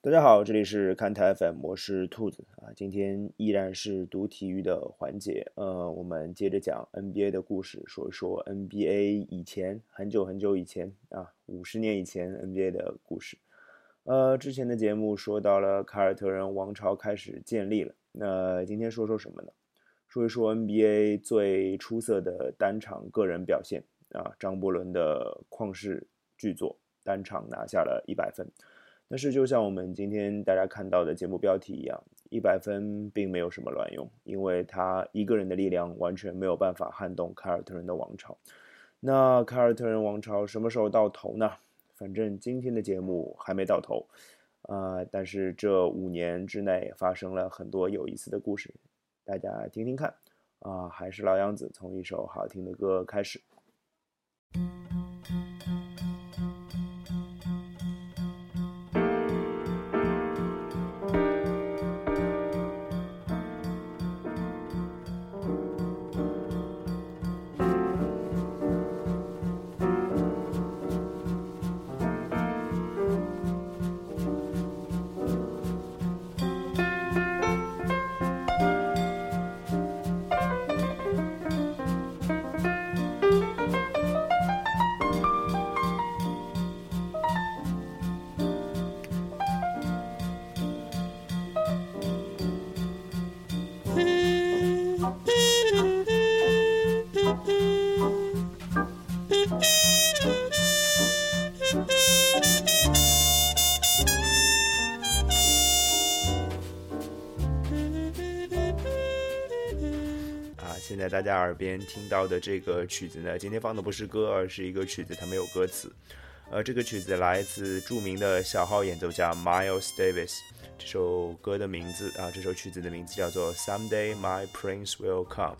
大家好，这里是看台 FM，我是兔子啊。今天依然是读体育的环节，呃，我们接着讲 NBA 的故事，说一说 NBA 以前很久很久以前啊，五十年以前 NBA 的故事。呃，之前的节目说到了凯尔特人王朝开始建立了，那今天说说什么呢？说一说 NBA 最出色的单场个人表现啊，张伯伦的旷世巨作，单场拿下了一百分。但是就像我们今天大家看到的节目标题一样，一百分并没有什么卵用，因为他一个人的力量完全没有办法撼动凯尔特人的王朝。那凯尔特人王朝什么时候到头呢？反正今天的节目还没到头，啊，但是这五年之内发生了很多有意思的故事，大家听听看，啊，还是老样子，从一首好听的歌开始。大家耳边听到的这个曲子呢，今天放的不是歌，而是一个曲子，它没有歌词。呃，这个曲子来自著名的小号演奏家 Miles Davis。这首歌的名字啊，这首曲子的名字叫做 Someday My Prince Will Come。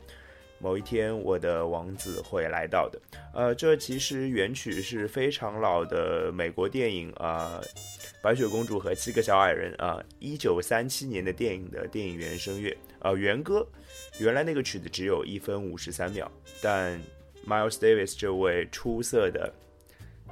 某一天，我的王子会来到的。呃，这其实原曲是非常老的美国电影啊，《白雪公主和七个小矮人》啊，一九三七年的电影的电影原声乐啊，原歌。原来那个曲子只有一分五十三秒，但 Miles Davis 这位出色的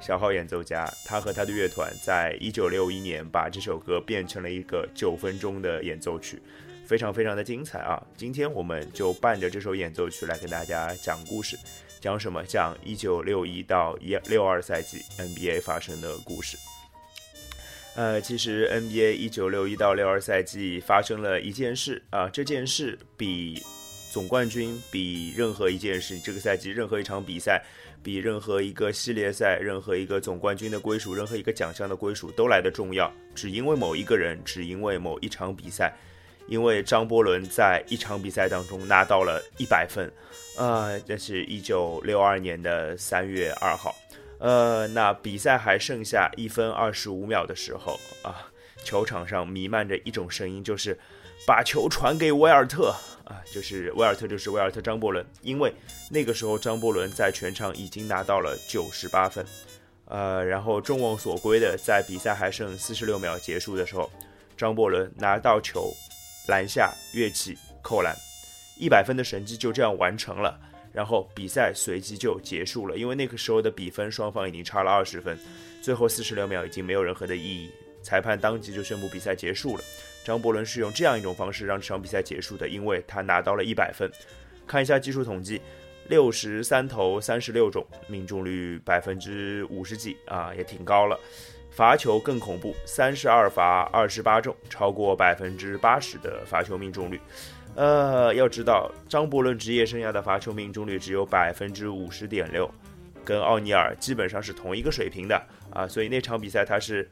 小号演奏家，他和他的乐团在一九六一年把这首歌变成了一个九分钟的演奏曲。非常非常的精彩啊！今天我们就伴着这首演奏曲来跟大家讲故事，讲什么？讲一九六一到一六二赛季 NBA 发生的故事。呃，其实 NBA 一九六一到六二赛季发生了一件事啊，这件事比总冠军、比任何一件事，这个赛季任何一场比赛，比任何一个系列赛、任何一个总冠军的归属、任何一个奖项的归属都来得重要。只因为某一个人，只因为某一场比赛。因为张伯伦在一场比赛当中拿到了一百分，呃，这是一九六二年的三月二号，呃，那比赛还剩下一分二十五秒的时候啊，球场上弥漫着一种声音，就是把球传给威尔特啊，就是威尔特就是威尔特张伯伦，因为那个时候张伯伦在全场已经拿到了九十八分，呃，然后众望所归的，在比赛还剩四十六秒结束的时候，张伯伦拿到球。篮下跃起扣篮，一百分的神迹就这样完成了。然后比赛随即就结束了，因为那个时候的比分双方已经差了二十分，最后四十六秒已经没有任何的意义。裁判当即就宣布比赛结束了。张伯伦是用这样一种方式让这场比赛结束的，因为他拿到了一百分。看一下技术统计，六十三投三十六中，命中率百分之五十几啊，也挺高了。罚球更恐怖，三十二罚二十八中，超过百分之八十的罚球命中率。呃，要知道张伯伦职业生涯的罚球命中率只有百分之五十点六，跟奥尼尔基本上是同一个水平的啊。所以那场比赛他是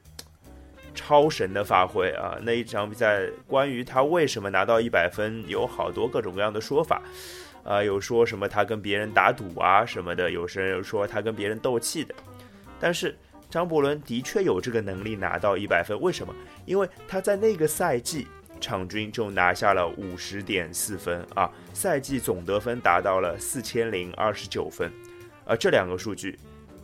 超神的发挥啊。那一场比赛关于他为什么拿到一百分，有好多各种各样的说法啊，有说什么他跟别人打赌啊什么的，有些人说他跟别人斗气的，但是。张伯伦的确有这个能力拿到一百分，为什么？因为他在那个赛季场均就拿下了五十点四分啊，赛季总得分达到了四千零二十九分，而这两个数据，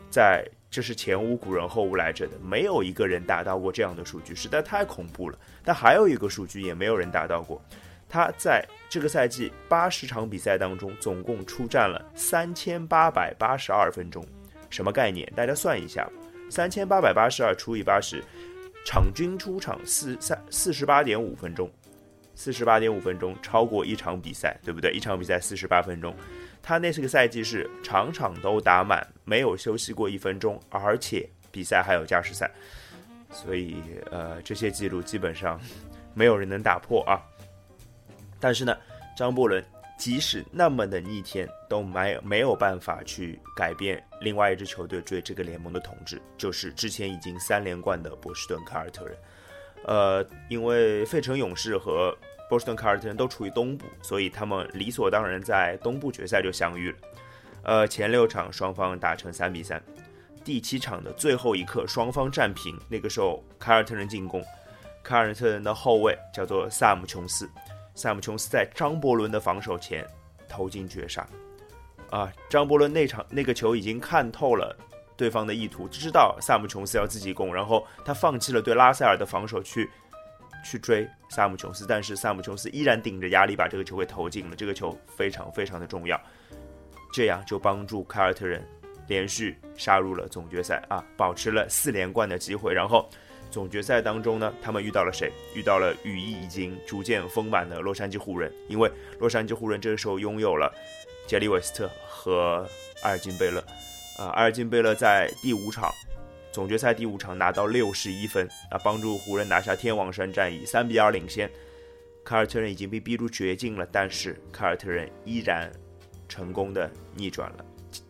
在这是前无古人后无来者的，没有一个人达到过这样的数据，实在太恐怖了。但还有一个数据也没有人达到过，他在这个赛季八十场比赛当中，总共出战了三千八百八十二分钟，什么概念？大家算一下。三千八百八十二除以八十，场均出场四三四十八点五分钟，四十八点五分钟超过一场比赛，对不对？一场比赛四十八分钟，他那是个赛季是场场都打满，没有休息过一分钟，而且比赛还有加时赛，所以呃这些记录基本上没有人能打破啊。但是呢，张伯伦。即使那么的逆天，都没没有办法去改变另外一支球队对这个联盟的统治，就是之前已经三连冠的波士顿凯尔特人。呃，因为费城勇士和波士顿凯尔特人都处于东部，所以他们理所当然在东部决赛就相遇了。呃，前六场双方打成三比三，第七场的最后一刻双方战平，那个时候凯尔特人进攻，凯尔特人的后卫叫做萨姆琼斯。萨姆琼斯在张伯伦的防守前投进绝杀，啊，张伯伦那场那个球已经看透了对方的意图，知道萨姆琼斯要自己攻，然后他放弃了对拉塞尔的防守去去追萨姆琼斯，但是萨姆琼斯依然顶着压力把这个球给投进了，这个球非常非常的重要，这样就帮助凯尔特人连续杀入了总决赛啊，保持了四连冠的机会，然后。总决赛当中呢，他们遇到了谁？遇到了羽翼已经逐渐丰满的洛杉矶湖人。因为洛杉矶湖人这个时候拥有了杰里韦斯特和埃尔金贝勒。啊，埃尔金贝勒在第五场总决赛第五场拿到六十一分，啊，帮助湖人拿下天王山战役，三比二领先。凯尔特人已经被逼入绝境了，但是凯尔特人依然成功的逆转了。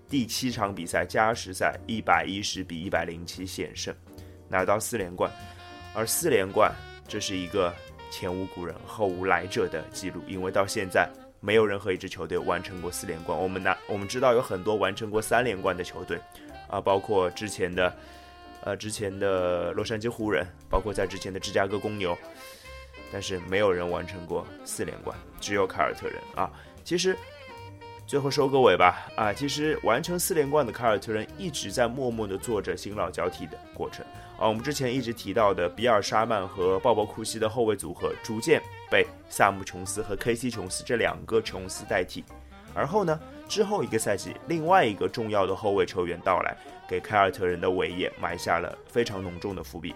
第七场比赛加时赛，一百一十比一百零七险胜。拿到四连冠，而四连冠这是一个前无古人后无来者的记录，因为到现在没有任何一支球队完成过四连冠。我们拿我们知道有很多完成过三连冠的球队，啊，包括之前的，呃，之前的洛杉矶湖人，包括在之前的芝加哥公牛，但是没有人完成过四连冠，只有凯尔特人啊。其实最后收个尾吧，啊，其实完成四连冠的凯尔特人一直在默默地做着新老交替的过程。啊，我们之前一直提到的比尔·沙曼和鲍勃·库西的后卫组合，逐渐被萨姆·琼斯和 K.C. 琼斯这两个琼斯代替。而后呢，之后一个赛季，另外一个重要的后卫球员到来，给凯尔特人的伟业埋下了非常浓重的伏笔。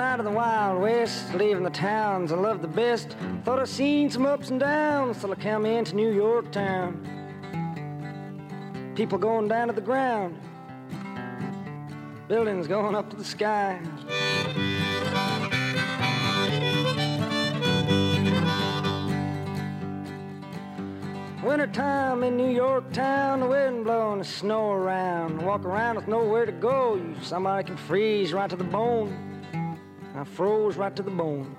Of the Wild West, leaving the towns I love the best. Thought I'd seen some ups and downs till I come into New York town. People going down to the ground, buildings going up to the sky. Wintertime in New York town, the wind blowing the snow around. Walk around with nowhere to go. You somebody can freeze right to the bone. I froze right to the bone.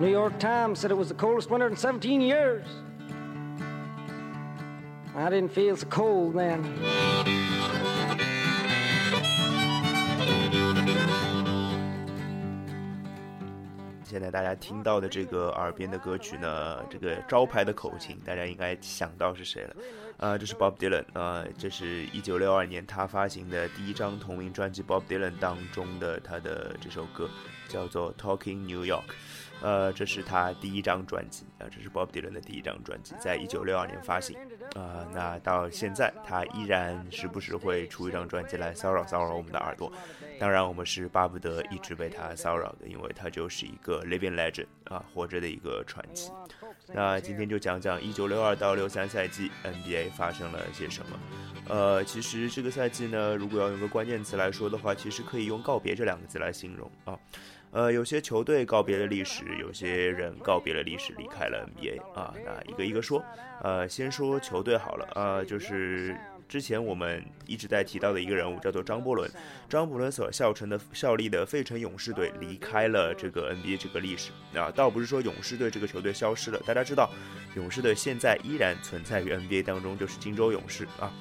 New York Times said it was the coldest winter in 17 years. I didn't feel so cold then. 现在大家听到的这个耳边的歌曲呢，这个招牌的口琴，大家应该想到是谁了？呃，这是 Bob Dylan 呃，这是一九六二年他发行的第一张同名专辑《Bob Dylan》当中的他的这首歌，叫做《Talking New York》。呃，这是他第一张专辑啊，这是 Bob Dylan 的第一张专辑，在一九六二年发行啊。那到现在，他依然时不时会出一张专辑来骚扰骚扰我们的耳朵。当然，我们是巴不得一直被他骚扰的，因为他就是一个 living legend 啊，活着的一个传奇。那今天就讲讲一九六二到六三赛季 NBA 发生了些什么。呃，其实这个赛季呢，如果要用个关键词来说的话，其实可以用告别这两个字来形容啊。呃，有些球队告别了历史，有些人告别了历史，离开了 NBA 啊。那一个一个说，呃，先说球队好了呃，就是之前我们一直在提到的一个人物，叫做张伯伦。张伯伦所效成的效力的费城勇士队离开了这个 NBA 这个历史啊，倒不是说勇士队这个球队消失了，大家知道，勇士队现在依然存在于 NBA 当中，就是金州勇士啊。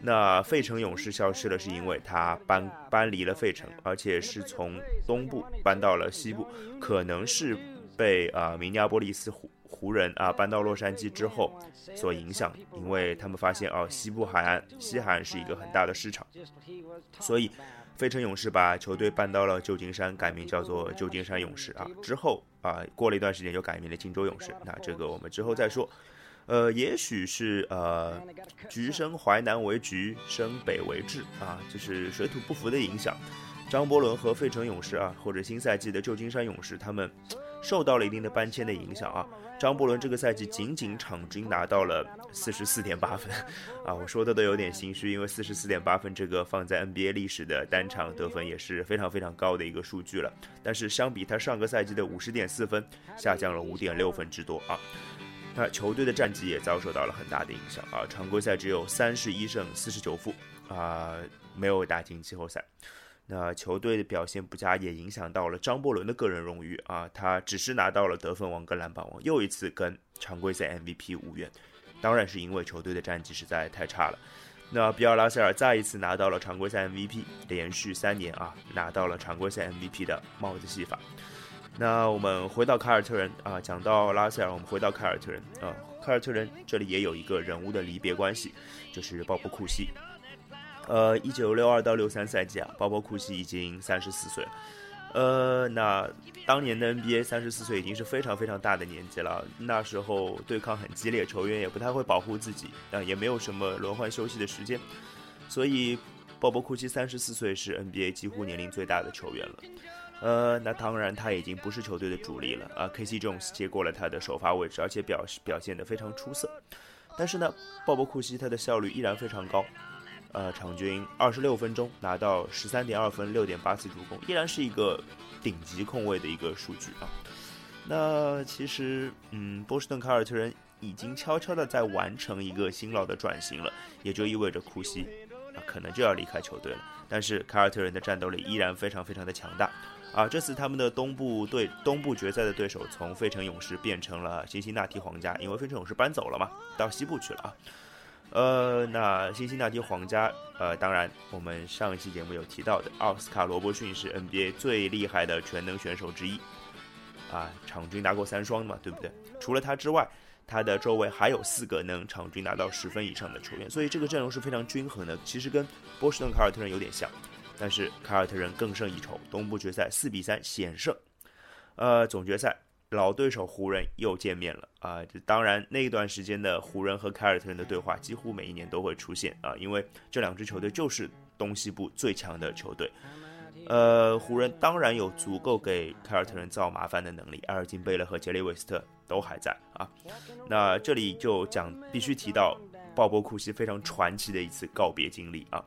那费城勇士消失了，是因为他搬搬离了费城，而且是从东部搬到了西部，可能是被啊明尼阿波利斯湖湖人啊搬到洛杉矶之后所影响，因为他们发现哦西部海岸西海岸是一个很大的市场，所以费城勇士把球队搬到了旧金山，改名叫做旧金山勇士啊。之后啊过了一段时间就改名了金州勇士，那这个我们之后再说。呃，也许是呃，橘生淮南为橘，生北为枳啊，就是水土不服的影响。张伯伦和费城勇士啊，或者新赛季的旧金山勇士，他们受到了一定的搬迁的影响啊。张伯伦这个赛季仅仅场均拿到了四十四点八分啊，我说的都有点心虚，因为四十四点八分这个放在 NBA 历史的单场得分也是非常非常高的一个数据了。但是相比他上个赛季的五十点四分，下降了五点六分之多啊。那球队的战绩也遭受到了很大的影响啊！常规赛只有三十一胜四十九负啊，没有打进季后赛。那球队的表现不佳也影响到了张伯伦的个人荣誉啊，他只是拿到了得分王跟篮板王，又一次跟常规赛 MVP 无缘。当然是因为球队的战绩实在太差了。那比尔拉塞尔再一次拿到了常规赛 MVP，连续三年啊拿到了常规赛 MVP 的帽子戏法。那我们回到凯尔特人啊，讲到拉塞尔，我们回到凯尔特人啊，凯尔特人这里也有一个人物的离别关系，就是鲍勃库西。呃，一九六二到六三赛季啊，鲍勃库西已经三十四岁了。呃，那当年的 NBA 三十四岁已经是非常非常大的年纪了，那时候对抗很激烈，球员也不太会保护自己，啊，也没有什么轮换休息的时间，所以鲍勃库西三十四岁是 NBA 几乎年龄最大的球员了。呃，那当然他已经不是球队的主力了啊。K.C. Jones 接过了他的首发位置，而且表表现得非常出色。但是呢，鲍勃库西他的效率依然非常高，呃，场均二十六分钟拿到十三点二分、六点八次助攻，依然是一个顶级控卫的一个数据啊。那其实，嗯，波士顿凯尔特人已经悄悄的在完成一个新老的转型了，也就意味着库西啊可能就要离开球队了。但是凯尔特人的战斗力依然非常非常的强大。啊，这次他们的东部对东部决赛的对手从费城勇士变成了辛辛那提皇家，因为费城勇士搬走了嘛，到西部去了啊。呃，那辛辛那提皇家，呃，当然我们上一期节目有提到的奥斯卡罗伯逊是 NBA 最厉害的全能选手之一，啊，场均拿过三双嘛，对不对？除了他之外，他的周围还有四个能场均拿到十分以上的球员，所以这个阵容是非常均衡的。其实跟波士顿凯尔特人有点像。但是凯尔特人更胜一筹，东部决赛四比三险胜。呃，总决赛老对手湖人又见面了啊！这当然，那一段时间的湖人和凯尔特人的对话几乎每一年都会出现啊，因为这两支球队就是东西部最强的球队。呃，湖人当然有足够给凯尔特人造麻烦的能力，埃尔金贝勒和杰里韦斯特都还在啊。那这里就讲必须提到鲍勃库西非常传奇的一次告别经历啊。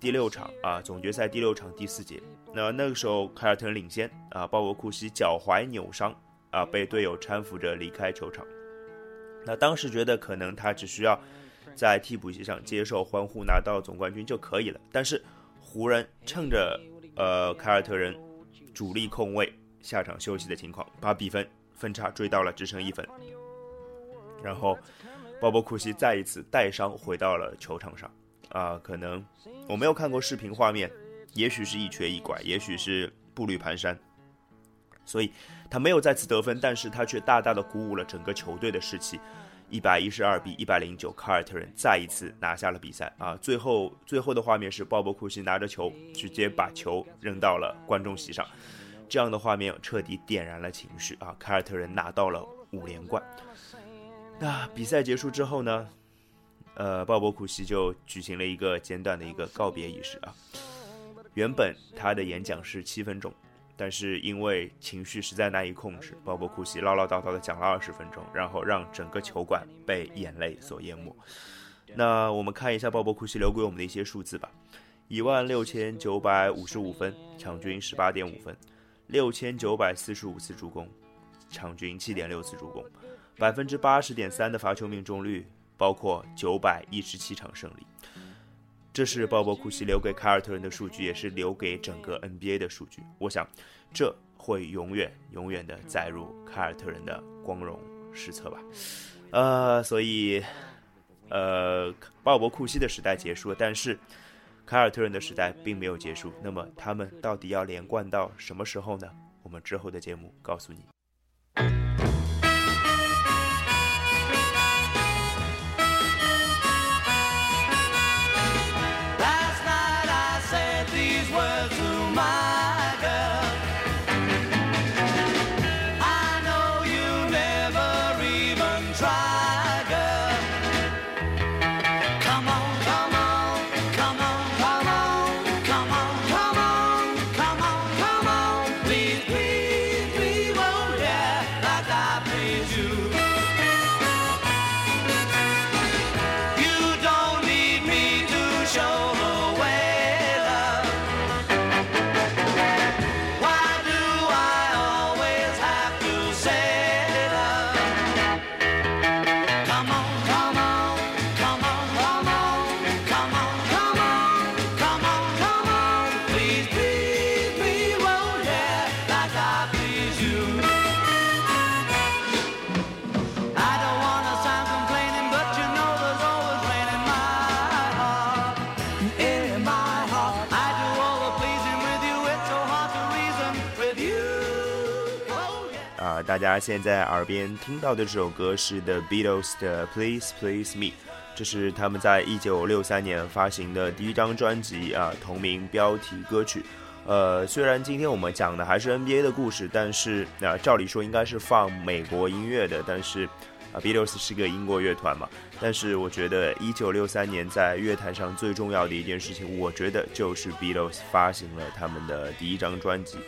第六场啊，总决赛第六场第四节，那那个时候凯尔特人领先啊，鲍勃库西脚踝扭伤啊，被队友搀扶着离开球场。那当时觉得可能他只需要在替补席上接受欢呼，拿到总冠军就可以了。但是湖人趁着呃，凯尔特人主力控卫下场休息的情况，把比分分差追到了只剩一分。然后，鲍勃库西再一次带伤回到了球场上。啊，可能我没有看过视频画面，也许是一瘸一拐，也许是步履蹒跚，所以他没有再次得分，但是他却大大的鼓舞了整个球队的士气。一百一十二比一百零九，凯尔特人再一次拿下了比赛啊！最后最后的画面是鲍勃库西拿着球，直接把球扔到了观众席上，这样的画面彻底点燃了情绪啊！凯尔特人拿到了五连冠。那比赛结束之后呢？呃，鲍勃库西就举行了一个简短的一个告别仪式啊。原本他的演讲是七分钟。但是因为情绪实在难以控制，鲍勃库西唠唠叨叨的讲了二十分钟，然后让整个球馆被眼泪所淹没。那我们看一下鲍勃库西留给我们的一些数字吧：一万六千九百五十五分，场均十八点五分；六千九百四十五次助攻，场均七点六次助攻；百分之八十点三的罚球命中率，包括九百一十七场胜利。这是鲍勃库西留给凯尔特人的数据，也是留给整个 NBA 的数据。我想，这会永远、永远的载入凯尔特人的光荣史册吧。呃，所以，呃，鲍勃库西的时代结束了，但是凯尔特人的时代并没有结束。那么，他们到底要连贯到什么时候呢？我们之后的节目告诉你。my 大家现在耳边听到的这首歌是 The Beatles 的 Please Please Me，这是他们在一九六三年发行的第一张专辑啊，同名标题歌曲。呃，虽然今天我们讲的还是 NBA 的故事，但是那，照理说应该是放美国音乐的，但是啊，Beatles 是个英国乐团嘛。但是我觉得一九六三年在乐坛上最重要的一件事情，我觉得就是 Beatles 发行了他们的第一张专辑。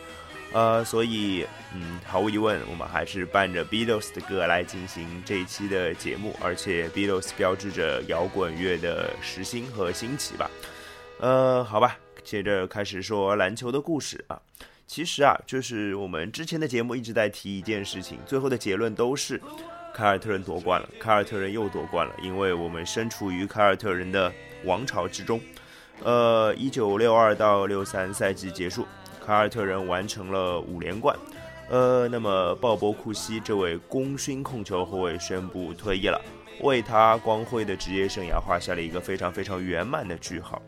呃，所以，嗯，毫无疑问，我们还是伴着 Beatles 的歌来进行这一期的节目，而且 Beatles 标志着摇滚乐的时兴和兴起吧。呃，好吧，接着开始说篮球的故事啊。其实啊，就是我们之前的节目一直在提一件事情，最后的结论都是凯尔特人夺冠了，凯尔特人又夺冠了，因为我们身处于凯尔特人的王朝之中。呃，一九六二到六三赛季结束。凯尔特人完成了五连冠，呃，那么鲍勃库西这位功勋控球后卫宣布退役了，为他光辉的职业生涯画下了一个非常非常圆满的句号。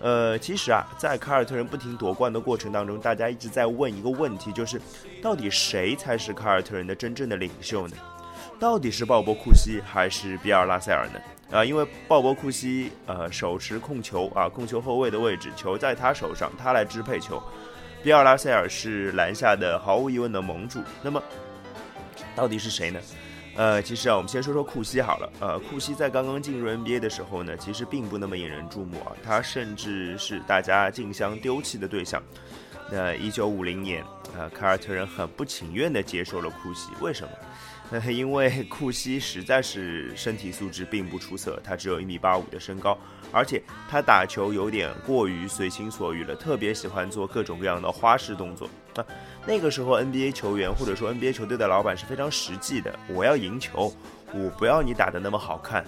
呃，其实啊，在凯尔特人不停夺冠的过程当中，大家一直在问一个问题，就是到底谁才是凯尔特人的真正的领袖呢？到底是鲍勃库西还是比尔拉塞尔呢？啊，因为鲍勃库西呃手持控球啊，控球后卫的位置，球在他手上，他来支配球。比尔拉塞尔是篮下的毫无疑问的盟主，那么到底是谁呢？呃，其实啊，我们先说说库西好了。呃，库西在刚刚进入 NBA 的时候呢，其实并不那么引人注目啊，他甚至是大家竞相丢弃的对象。那一九五零年，呃，凯尔特人很不情愿地接受了库西，为什么？呃，因为库西实在是身体素质并不出色，他只有一米八五的身高，而且他打球有点过于随心所欲了，特别喜欢做各种各样的花式动作。啊，那个时候 NBA 球员或者说 NBA 球队的老板是非常实际的，我要赢球，我不要你打得那么好看。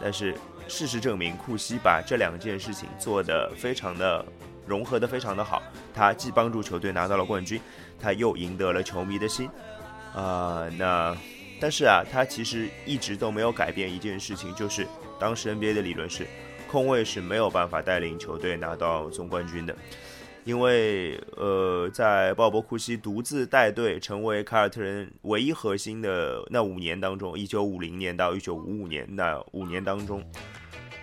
但是事实证明，库西把这两件事情做得非常的融合得非常的好，他既帮助球队拿到了冠军，他又赢得了球迷的心。啊，那但是啊，他其实一直都没有改变一件事情，就是当时 NBA 的理论是，控卫是没有办法带领球队拿到总冠军的。因为呃，在鲍勃库西独自带队成为凯尔特人唯一核心的那五年当中，一九五零年到一九五五年那五年当中，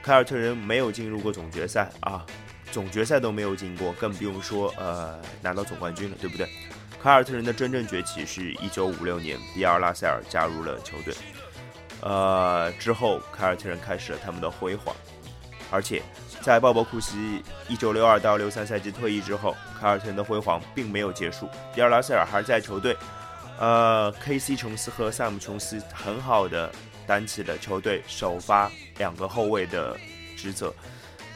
凯尔特人没有进入过总决赛啊，总决赛都没有进过，更不用说呃拿到总冠军了，对不对？凯尔特人的真正崛起是一九五六年，比尔拉塞尔加入了球队，呃之后凯尔特人开始了他们的辉煌，而且。在鲍勃库西一九六二到六三赛季退役之后，凯尔特人的辉煌并没有结束。比尔拉塞尔还在球队，呃，K.C. 琼斯和萨姆琼斯很好的担起了球队首发两个后卫的职责，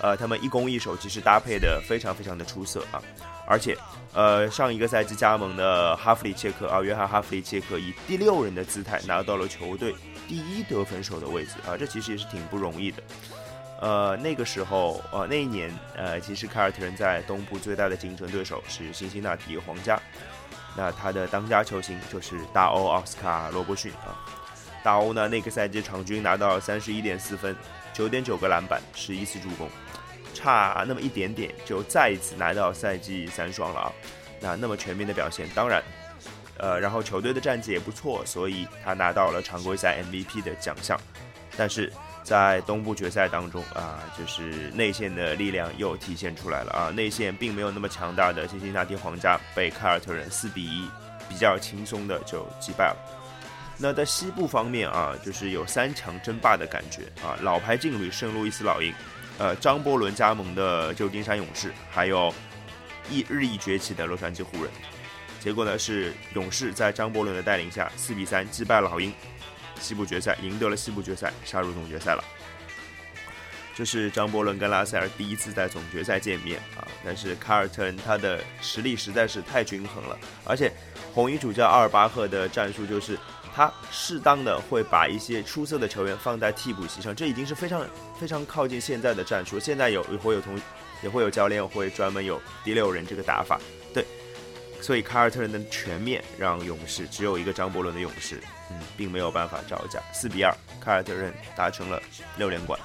呃，他们一攻一守其实搭配的非常非常的出色啊。而且，呃，上一个赛季加盟的哈弗里切克啊，约翰哈弗里切克以第六人的姿态拿到了球队第一得分手的位置啊，这其实也是挺不容易的。呃，那个时候，呃，那一年，呃，其实凯尔特人在东部最大的竞争对手是辛辛那提皇家，那他的当家球星就是大欧奥斯卡罗伯逊啊。大欧呢，那个赛季场均拿到三十一点四分，九点九个篮板，十一次助攻，差那么一点点就再一次拿到赛季三双了啊。那那么全面的表现，当然，呃，然后球队的战绩也不错，所以他拿到了常规赛 MVP 的奖项，但是。在东部决赛当中啊，就是内线的力量又体现出来了啊，内线并没有那么强大的辛辛那提皇家被凯尔特人四比一比较轻松的就击败了。那在西部方面啊，就是有三强争霸的感觉啊，老牌劲旅圣路易斯老鹰，呃，张伯伦加盟的旧金山勇士，还有日日益崛起的洛杉矶湖人。结果呢是勇士在张伯伦的带领下四比三击败了老鹰。西部决赛赢得了西部决赛，杀入总决赛了。这是张伯伦跟拉塞尔第一次在总决赛见面啊！但是卡尔特人他的实力实在是太均衡了，而且红衣主教阿尔巴赫的战术就是他适当的会把一些出色的球员放在替补席上，这已经是非常非常靠近现在的战术。现在有也会有同也会有教练会专门有第六人这个打法，对。所以凯尔特人的全面让勇士只有一个张伯伦的勇士。嗯，并没有办法招架，四比二，凯尔特人达成了六连冠。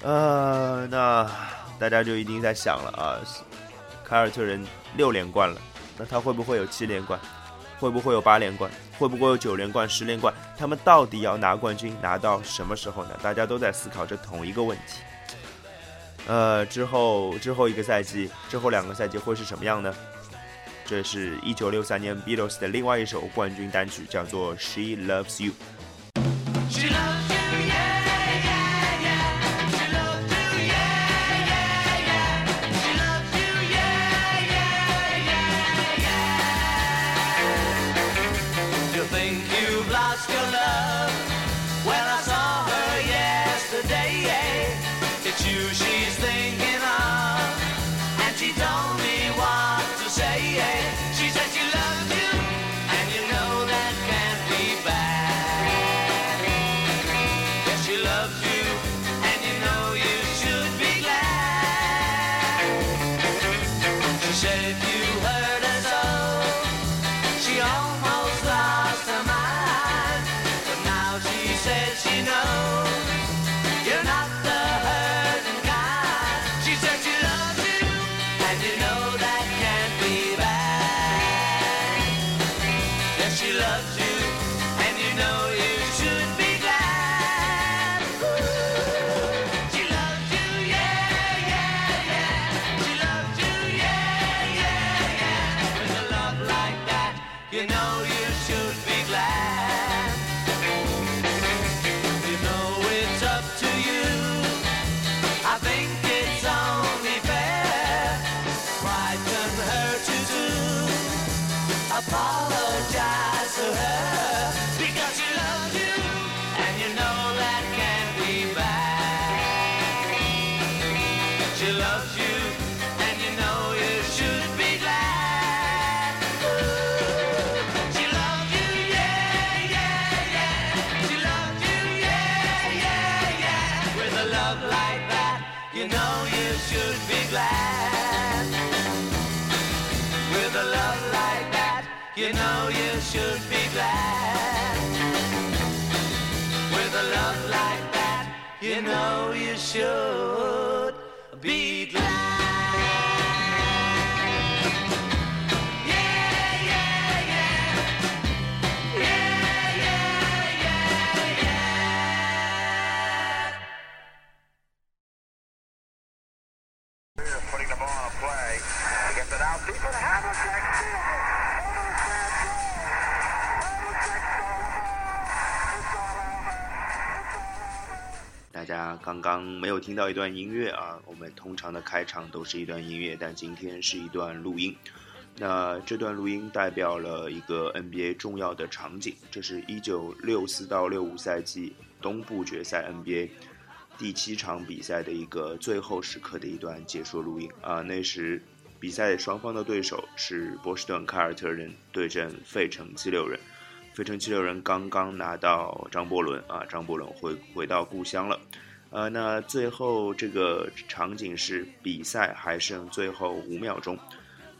呃，那大家就一定在想了啊，凯尔特人六连冠了，那他会不会有七连冠？会不会有八连冠？会不会有九连冠、十连冠？他们到底要拿冠军拿到什么时候呢？大家都在思考着同一个问题。呃，之后之后一个赛季，之后两个赛季会是什么样呢？这是一九六三年 Beatles 的另外一首冠军单曲，叫做《She Loves You》。to do 听到一段音乐啊，我们通常的开场都是一段音乐，但今天是一段录音。那这段录音代表了一个 NBA 重要的场景，这是一九六四到六五赛季东部决赛 NBA 第七场比赛的一个最后时刻的一段解说录音啊。那时比赛双方的对手是波士顿凯尔特人对阵费城七六人。费城七六人刚刚拿到张伯伦啊，张伯伦回回到故乡了。呃，那最后这个场景是比赛还剩最后五秒钟，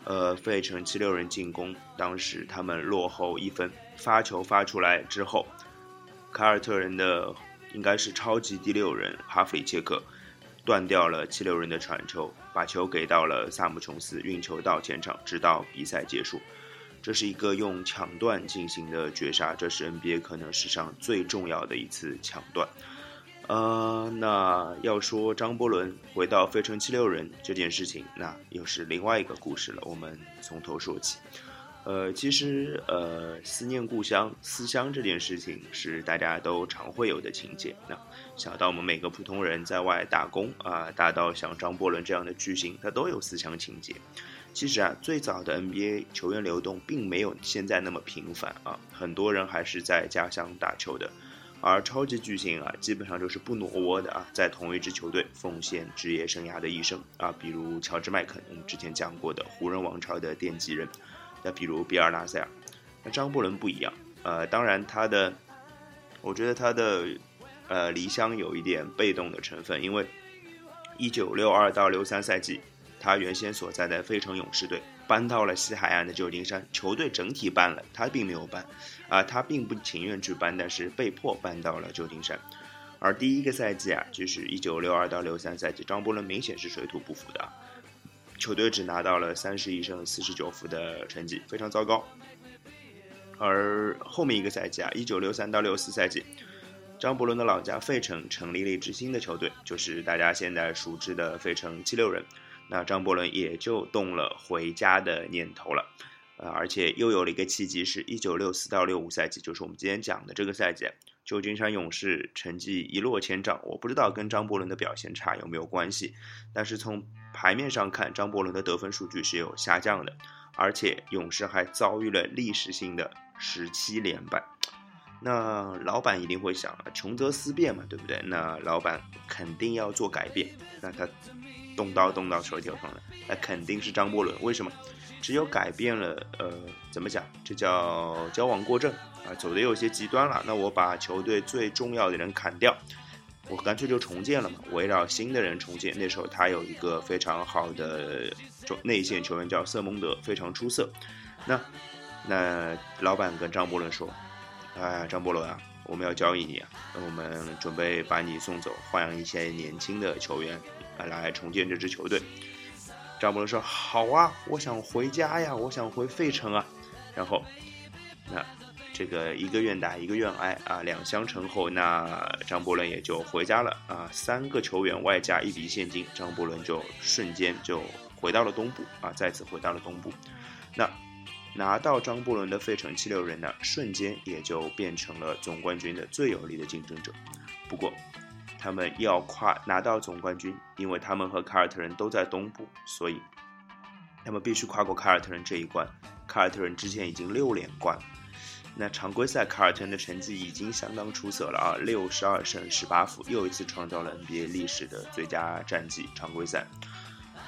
呃，费城七六人进攻，当时他们落后一分，发球发出来之后，凯尔特人的应该是超级第六人哈弗里切克断掉了七六人的传球，把球给到了萨姆琼斯，运球到前场，直到比赛结束。这是一个用抢断进行的绝杀，这是 NBA 可能史上最重要的一次抢断。呃，那要说张伯伦回到费城七六人这件事情，那又是另外一个故事了。我们从头说起。呃，其实呃，思念故乡、思乡这件事情是大家都常会有的情节。那小到我们每个普通人在外打工啊，大到像张伯伦这样的巨星，他都有思乡情节。其实啊，最早的 NBA 球员流动并没有现在那么频繁啊，很多人还是在家乡打球的。而超级巨星啊，基本上就是不挪窝的啊，在同一支球队奉献职业生涯的一生啊，比如乔治麦肯，我们之前讲过的湖人王朝的奠基人。那比如比尔拉塞尔，那张伯伦不一样，呃，当然他的，我觉得他的，呃，离乡有一点被动的成分，因为一九六二到六三赛季，他原先所在的费城勇士队搬到了西海岸的旧金山，球队整体搬了，他并没有搬，啊、他并不情愿去搬，但是被迫搬到了旧金山。而第一个赛季啊，就是一九六二到六三赛季，张伯伦明显是水土不服的，球队只拿到了三十一胜四十九负的成绩，非常糟糕。而后面一个赛季啊，一九六三到六四赛季，张伯伦的老家费城成立了一支新的球队，就是大家现在熟知的费城七六人。那张伯伦也就动了回家的念头了，呃，而且又有了一个契机，是一九六四到六五赛季，就是我们今天讲的这个赛季，旧金山勇士成绩一落千丈。我不知道跟张伯伦的表现差有没有关系，但是从牌面上看，张伯伦的得分数据是有下降的，而且勇士还遭遇了历史性的十七连败。那老板一定会想，穷则思变嘛，对不对？那老板肯定要做改变，那他动刀动到手头上了，那肯定是张伯伦。为什么？只有改变了，呃，怎么讲？这叫交往过正啊，走的有些极端了。那我把球队最重要的人砍掉，我干脆就重建了嘛，围绕新的人重建。那时候他有一个非常好的中内线球员叫瑟蒙德，非常出色。那那老板跟张伯伦说。哎，张伯伦啊，我们要交易你啊，我们准备把你送走，换上一些年轻的球员，来重建这支球队。张伯伦说：“好啊，我想回家呀，我想回费城啊。”然后，那这个一个愿打一个愿挨啊，两相成后，那张伯伦也就回家了啊。三个球员外加一笔现金，张伯伦就瞬间就回到了东部啊，再次回到了东部。那。拿到张伯伦的费城七六人呢，瞬间也就变成了总冠军的最有力的竞争者。不过，他们要跨拿到总冠军，因为他们和凯尔特人都在东部，所以他们必须跨过凯尔特人这一关。凯尔特人之前已经六连冠。那常规赛凯尔特人的成绩已经相当出色了啊，六十二胜十八负，又一次创造了 NBA 历史的最佳战绩。常规赛，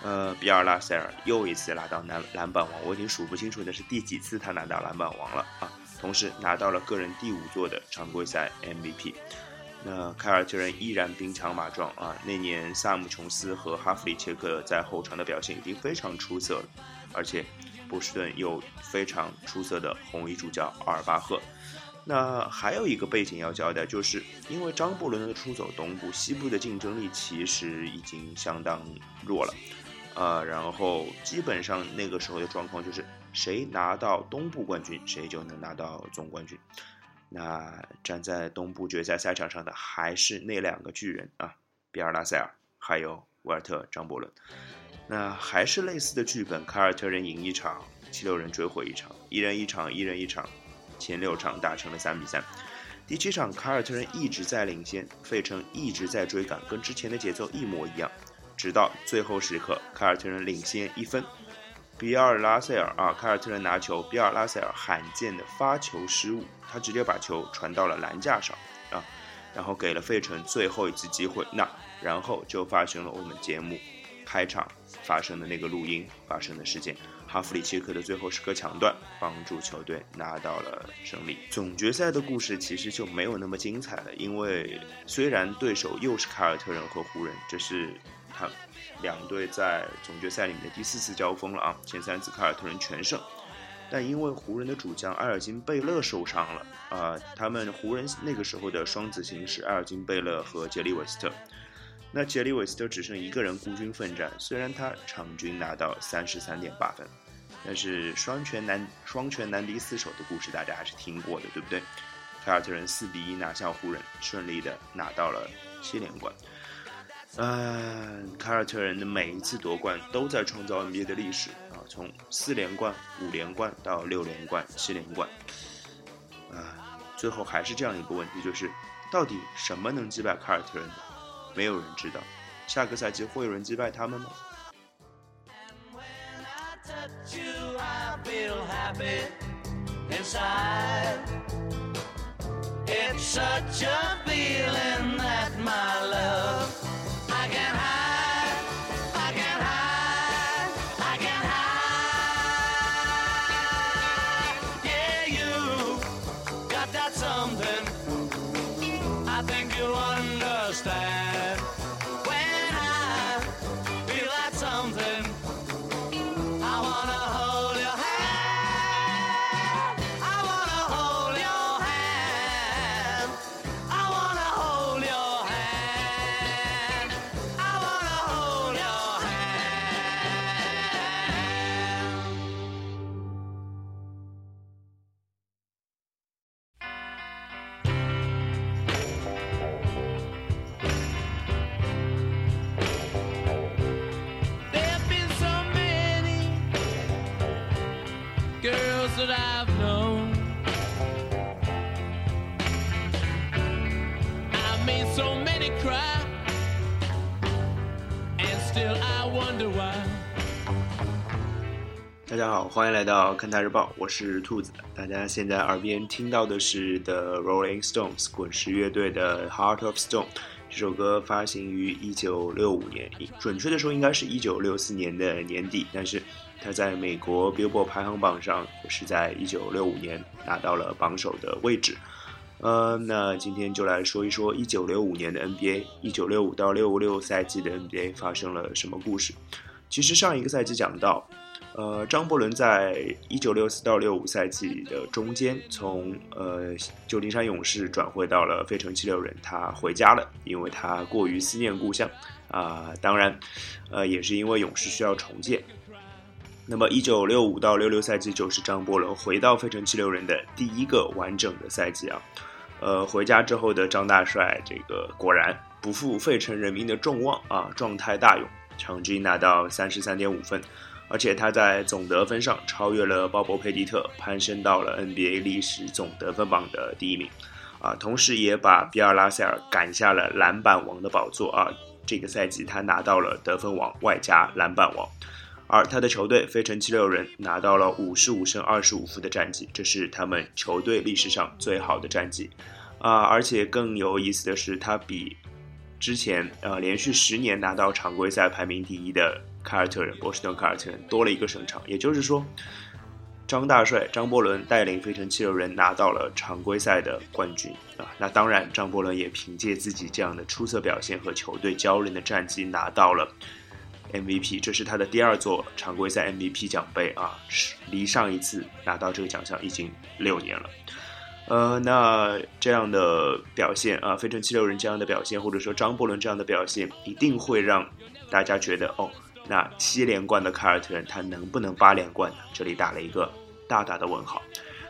呃，比尔拉塞尔又一次拿到篮篮板王，我已经数不清楚那是第几次他拿到篮板王了啊。同时拿到了个人第五座的常规赛 MVP。那凯尔特人依然兵强马壮啊！那年萨姆琼斯和哈弗里切克在后场的表现已经非常出色了，而且波士顿有非常出色的红衣主教阿尔巴赫。那还有一个背景要交代，就是因为张伯伦的出走东部，西部的竞争力其实已经相当弱了，呃，然后基本上那个时候的状况就是谁拿到东部冠军，谁就能拿到总冠军。那站在东部决赛赛场上的还是那两个巨人啊，比尔拉塞尔还有沃尔特张伯伦。那还是类似的剧本，凯尔特人赢一场，七六人追回一场，一人一场，一人一场，前六场打成了三比三。第七场凯尔特人一直在领先，费城一直在追赶，跟之前的节奏一模一样，直到最后时刻，凯尔特人领先一分。比尔拉塞尔啊，凯尔特人拿球，比尔拉塞尔罕见的发球失误，他直接把球传到了篮架上啊，然后给了费城最后一次机会。那然后就发生了我们节目开场发生的那个录音发生的事件，哈弗里切克的最后时刻抢断，帮助球队拿到了胜利。总决赛的故事其实就没有那么精彩了，因为虽然对手又是凯尔特人和湖人，这是他。两队在总决赛里面的第四次交锋了啊！前三次凯尔特人全胜，但因为湖人的主将埃尔金贝勒受伤了啊，他们湖人那个时候的双子星是埃尔金贝勒和杰里韦斯特，那杰里韦斯特只剩一个人孤军奋战，虽然他场均拿到三十三点八分，但是双拳难双拳难敌四手的故事大家还是听过的，对不对？凯尔特人四比一拿下湖人，顺利的拿到了七连冠。嗯，凯尔特人的每一次夺冠都在创造 NBA 的历史，从四连冠、五连冠到六连冠、七连冠，啊，最后还是这样一个问题，就是到底什么能击败凯尔特人呢？没有人知道。下个赛季会有人击败他们吗？欢迎来到看台日报，我是兔子。大家现在耳边听到的是 The Rolling Stones 滚石乐队的《Heart of Stone》。这首歌发行于一九六五年，准确的说应该是一九六四年的年底，但是它在美国 Billboard 排行榜上是在一九六五年拿到了榜首的位置。呃，那今天就来说一说一九六五年的 NBA，一九六五到六五六赛季的 NBA 发生了什么故事？其实上一个赛季讲到，呃，张伯伦在一九六四到六五赛季的中间，从呃旧金山勇士转会到了费城七六人，他回家了，因为他过于思念故乡啊、当然，呃，也是因为勇士需要重建。那么，一九六五到六六赛季就是张伯伦回到费城七六人的第一个完整的赛季啊。呃，回家之后的张大帅，这个果然不负费城人民的众望啊，状态大勇，场均拿到三十三点五分，而且他在总得分上超越了鲍勃佩蒂特，攀升到了 NBA 历史总得分榜的第一名，啊，同时也把比尔拉塞尔赶下了篮板王的宝座啊。这个赛季他拿到了得分王外加篮板王。而他的球队费城七六人拿到了五十五胜二十五负的战绩，这是他们球队历史上最好的战绩。啊，而且更有意思的是，他比之前呃连续十年拿到常规赛排名第一的凯尔特人波士顿凯尔特人多了一个胜场，也就是说，张大帅张伯伦带领费城七六人拿到了常规赛的冠军啊。那当然，张伯伦也凭借自己这样的出色表现和球队骄人的战绩拿到了 MVP，这是他的第二座常规赛 MVP 奖杯啊，离上一次拿到这个奖项已经六年了。呃，那这样的表现啊，费城七六人这样的表现，或者说张伯伦这样的表现，一定会让大家觉得，哦，那七连冠的凯尔特人他能不能八连冠呢？这里打了一个大大的问号。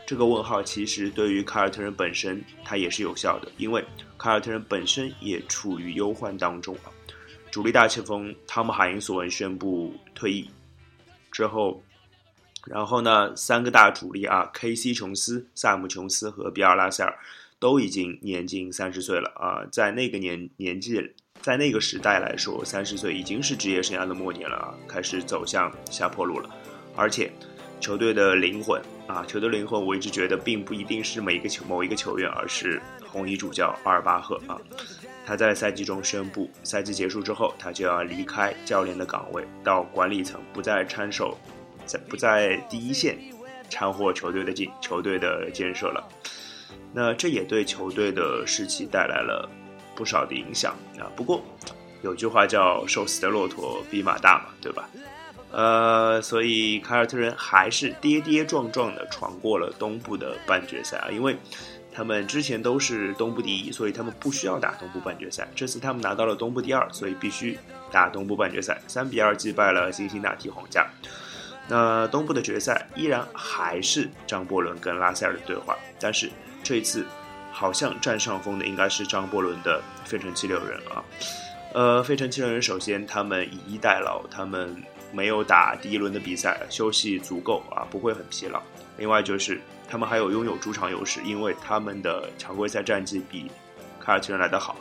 这个问号其实对于凯尔特人本身，它也是有效的，因为凯尔特人本身也处于忧患当中啊。主力大前锋汤姆·海因索文宣布退役之后。然后呢，三个大主力啊，K.C. 琼斯、萨姆琼斯和比尔拉塞尔都已经年近三十岁了啊，在那个年年纪，在那个时代来说，三十岁已经是职业生涯的末年了啊，开始走向下坡路了。而且，球队的灵魂啊，球队灵魂，我一直觉得并不一定是每一个球某一个球员，而是红衣主教阿尔巴赫啊。他在赛季中宣布，赛季结束之后，他就要离开教练的岗位，到管理层，不再参手。在不在第一线掺和球队的进球队的建设了，那这也对球队的士气带来了不少的影响啊。不过有句话叫“瘦死的骆驼比马大”嘛，对吧？呃，所以凯尔特人还是跌跌撞撞的闯过了东部的半决赛啊，因为他们之前都是东部第一，所以他们不需要打东部半决赛。这次他们拿到了东部第二，所以必须打东部半决赛，三比二击败了辛辛那提皇家。那东部的决赛依然还是张伯伦跟拉塞尔的对话，但是这一次好像占上风的应该是张伯伦的费城七六人啊。呃，费城七六人首先他们以逸待劳，他们没有打第一轮的比赛，休息足够啊，不会很疲劳。另外就是他们还有拥有主场优势，因为他们的常规赛战绩比凯尔特人来得好。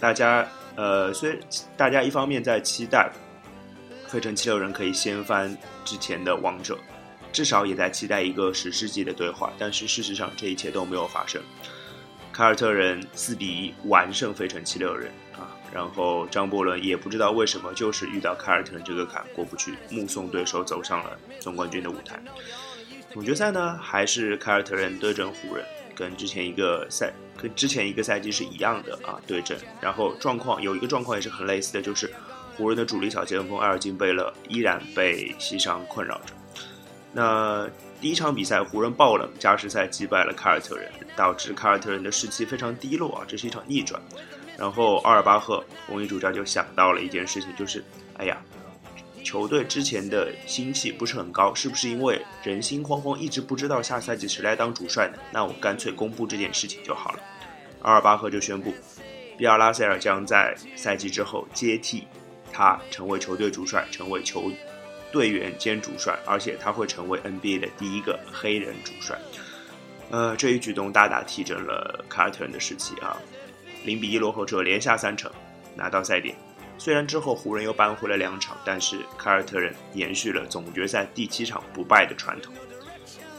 大家呃，虽大家一方面在期待。费城七六人可以掀翻之前的王者，至少也在期待一个史诗级的对话。但是事实上，这一切都没有发生。凯尔特人四比一完胜费城七六人啊，然后张伯伦也不知道为什么，就是遇到凯尔特人这个坎过不去，目送对手走上了总冠军的舞台。总决赛呢，还是凯尔特人对阵湖人，跟之前一个赛跟之前一个赛季是一样的啊对阵。然后状况有一个状况也是很类似的，就是。湖人的主力小前锋埃尔金贝勒依然被膝伤困扰着。那第一场比赛，湖人爆冷加时赛击败了凯尔特人，导致凯尔特人的士气非常低落啊，这是一场逆转。然后阿尔巴赫红衣主教就想到了一件事情，就是哎呀，球队之前的心气不是很高，是不是因为人心惶惶，一直不知道下赛季谁来当主帅呢？那我干脆公布这件事情就好了。阿尔巴赫就宣布，比尔拉塞尔将在赛季之后接替。他成为球队主帅，成为球队员兼主帅，而且他会成为 NBA 的第一个黑人主帅。呃，这一举动大大提振了凯尔特人的士气啊！零比一落后之后连下三城，拿到赛点。虽然之后湖人又扳回了两场，但是凯尔特人延续了总决赛第七场不败的传统，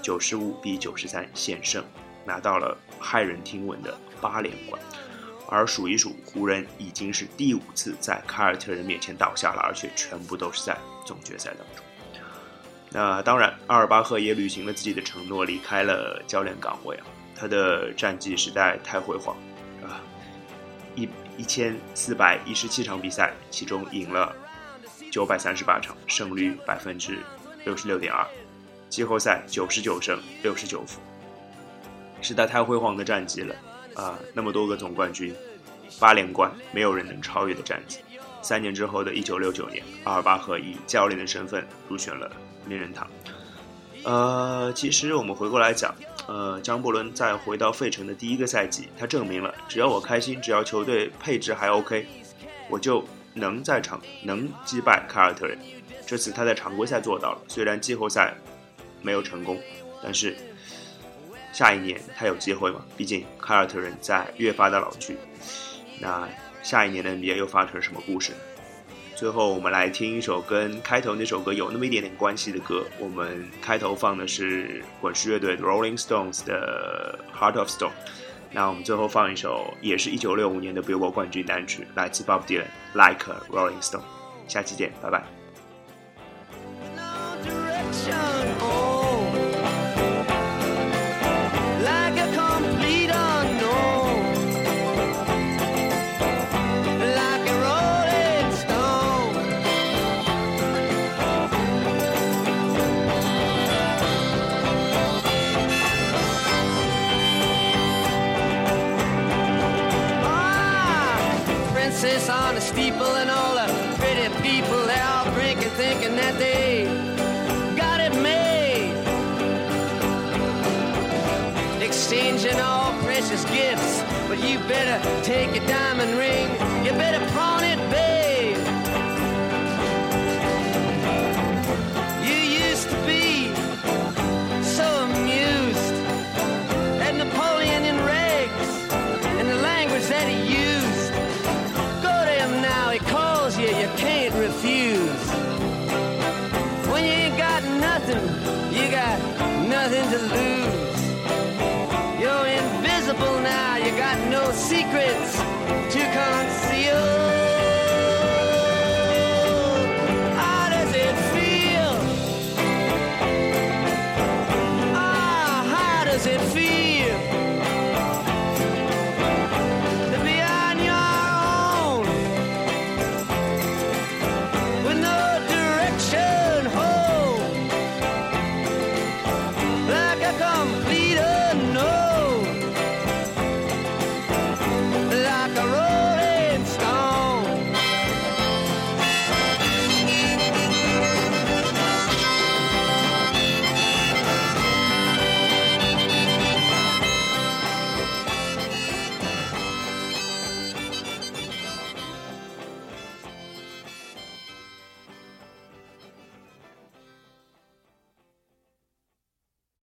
九十五比九十三险胜，拿到了骇人听闻的八连冠。而数一数，湖人已经是第五次在凯尔特人面前倒下了，而且全部都是在总决赛当中。那当然，阿尔巴赫也履行了自己的承诺，离开了教练岗位啊。他的战绩实在太辉煌啊！一一千四百一十七场比赛，其中赢了九百三十八场，胜率百分之六十六点二，季后赛九十九胜六十九负，实在太辉煌的战绩了。啊，那么多个总冠军，八连冠，没有人能超越的战绩。三年之后的一九六九年，阿尔巴赫以教练的身份入选了名人堂。呃，其实我们回过来讲，呃，张伯伦在回到费城的第一个赛季，他证明了只要我开心，只要球队配置还 OK，我就能在场能击败凯尔特人。这次他在常规赛做到了，虽然季后赛没有成功，但是。下一年他有机会嘛？毕竟凯尔特人在越发的老去。那下一年的 NBA 又发生了什么故事呢？最后我们来听一首跟开头那首歌有那么一点点关系的歌。我们开头放的是滚石乐队 Rolling Stones 的《Heart of Stone》。那我们最后放一首，也是一九六五年的 Billboard 冠军单曲，来自 Bob Dylan，《Like Rolling Stone》。下期见，拜拜。But you better take a diamond ring.